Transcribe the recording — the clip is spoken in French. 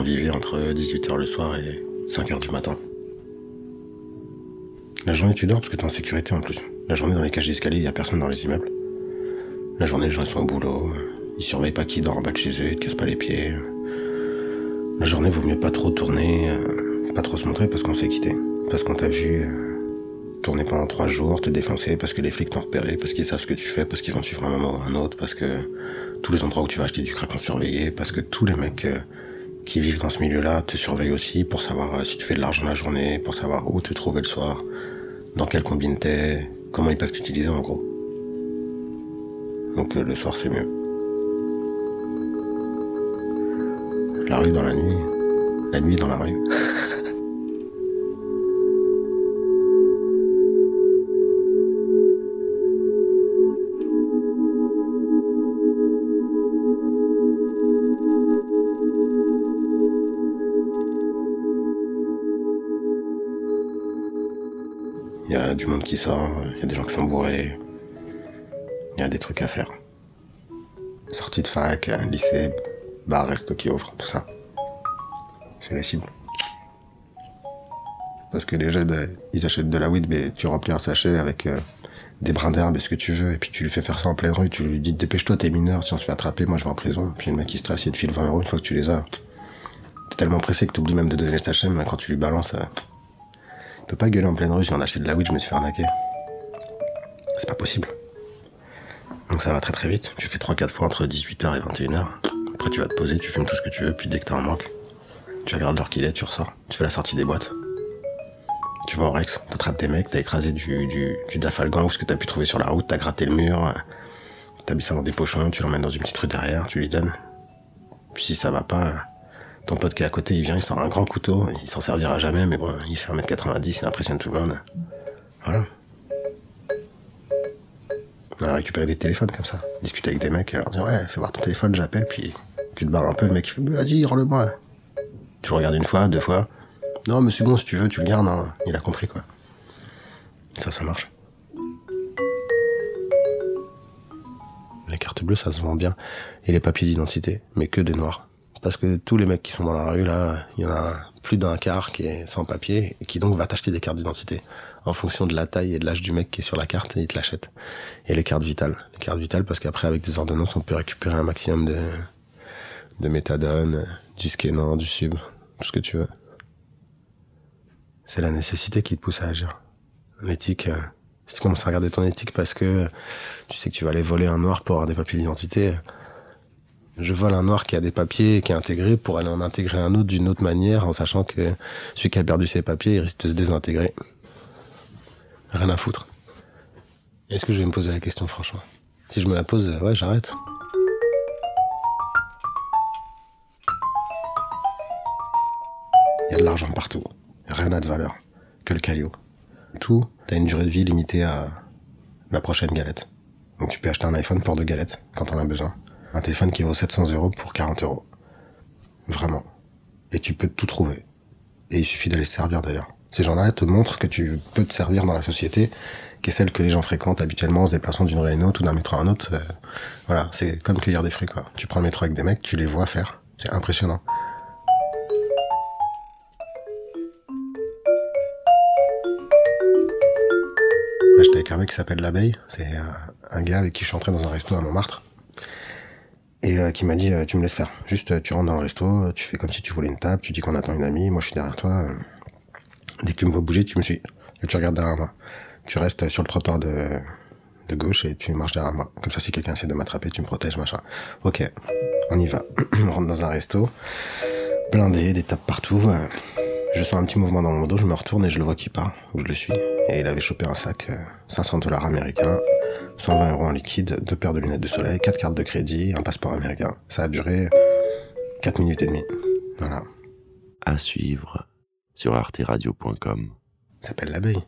On vivait entre 18h le soir et 5h du matin. La journée, tu dors parce que t'es en sécurité en plus. La journée, dans les cages d'escalier, il y a personne dans les immeubles. La journée, les gens sont au boulot. Ils surveillent pas qui dort en bas de chez eux, ils te cassent pas les pieds. La journée, vaut mieux pas trop tourner, euh, pas trop se montrer parce qu'on s'est quitté. Parce qu'on t'a vu euh, tourner pendant trois jours, te défoncer parce que les flics t'ont repéré, parce qu'ils savent ce que tu fais, parce qu'ils vont suivre un moment ou un autre, parce que tous les endroits où tu vas acheter du crack sont surveillés, parce que tous les mecs euh, qui vivent dans ce milieu-là te surveillent aussi pour savoir si tu fais de l'argent la journée, pour savoir où te trouver le soir, dans quelle combine t'es, comment ils peuvent t'utiliser en gros. Donc le soir c'est mieux. La rue dans la nuit. La nuit dans la rue. Il y a du monde qui sort, il y a des gens qui sont bourrés. Il y a des trucs à faire. Sortie de fac, lycée, bar, resto qui ouvre, tout ça. C'est la cible. Parce que les jeunes, ils achètent de la weed, mais tu remplis un sachet avec euh, des brins d'herbe et ce que tu veux, et puis tu lui fais faire ça en pleine rue, tu lui dis dépêche-toi, t'es mineur, si on se fait attraper, moi je vais en prison. Puis le mec il se il te file 20 euros une fois que tu les as. T'es tellement pressé que t'oublies même de donner le sachet, mais quand tu lui balances, euh, il peut pas gueuler en pleine rue, je viens d'acheter de la weed, je me suis fait arnaquer. C'est pas possible. Donc ça va très très vite. Tu fais 3-4 fois entre 18h et 21h. Après, tu vas te poser, tu fumes tout ce que tu veux, puis dès que t'as un manque, tu regardes l'heure qu'il est, tu ressors. Tu fais la sortie des boîtes. Tu vas au Rex, t'attrapes des mecs, t'as écrasé du, du, du dafalgan ou ce que t'as pu trouver sur la route, t'as gratté le mur, t'as mis ça dans des pochons, tu l'emmènes dans une petite rue derrière, tu lui donnes. Puis si ça va pas, ton pote qui est à côté, il vient, il sort un grand couteau, il s'en servira jamais, mais bon, il fait 1m90, il impressionne tout le monde. Voilà. On a récupéré des téléphones comme ça. Discuter avec des mecs, leur dire ouais, fais voir ton téléphone, j'appelle, puis tu te barres un peu, le mec il fait vas-y, rends-le-moi. Tu le regardes une fois, deux fois. Non, mais c'est bon, si tu veux, tu le gardes, hein. il a compris quoi. Ça, ça marche. Les cartes bleues, ça se vend bien. Et les papiers d'identité, mais que des noirs. Parce que tous les mecs qui sont dans la rue, là, il y en a plus d'un quart qui est sans papier, et qui donc va t'acheter des cartes d'identité en fonction de la taille et de l'âge du mec qui est sur la carte, il te l'achète. Et les cartes vitales. Les cartes vitales, parce qu'après, avec des ordonnances, on peut récupérer un maximum de, de méthadone, du skénan, du sub, tout ce que tu veux. C'est la nécessité qui te pousse à agir. L'éthique, euh, si tu commences à regarder ton éthique parce que tu sais que tu vas aller voler un noir pour avoir des papiers d'identité, je vole un noir qui a des papiers, qui est intégré pour aller en intégrer un autre d'une autre manière en sachant que celui qui a perdu ses papiers, il risque de se désintégrer. Rien à foutre. Est-ce que je vais me poser la question franchement? Si je me la pose, ouais, j'arrête. Il y a de l'argent partout. Rien n'a de valeur. Que le caillou. Tout a une durée de vie limitée à la prochaine galette. Donc tu peux acheter un iPhone pour deux galettes quand t'en as besoin. Un téléphone qui vaut 700 euros pour 40 euros. Vraiment. Et tu peux tout trouver. Et il suffit d'aller se servir d'ailleurs. Ces gens-là te montrent que tu peux te servir dans la société, qui est celle que les gens fréquentent habituellement en se déplaçant d'une rue à une autre ou d'un métro à un autre. Euh, voilà, c'est comme cueillir des fruits quoi. Tu prends le métro avec des mecs, tu les vois faire. C'est impressionnant. J'étais avec un mec qui s'appelle L'Abeille. C'est euh, un gars avec qui je suis entré dans un resto à Montmartre. Et euh, qui m'a dit, euh, tu me laisses faire. Juste, tu rentres dans le resto, tu fais comme si tu voulais une table, tu dis qu'on attend une amie, moi je suis derrière toi. Dès que tu me vois bouger, tu me suis. Et tu regardes derrière moi. Tu restes sur le trottoir de, de gauche et tu marches derrière moi. Comme ça, si quelqu'un essaie de m'attraper, tu me protèges, machin. Ok, on y va. on rentre dans un resto. Blindé, des tables partout. Je sens un petit mouvement dans mon dos, je me retourne et je le vois qui part, où je le suis. Et il avait chopé un sac, 500 dollars américains, 120 euros en liquide, deux paires de lunettes de soleil, quatre cartes de crédit, un passeport américain. Ça a duré 4 minutes et demie. Voilà. À suivre sur arteradio.com. Ça s'appelle l'abeille.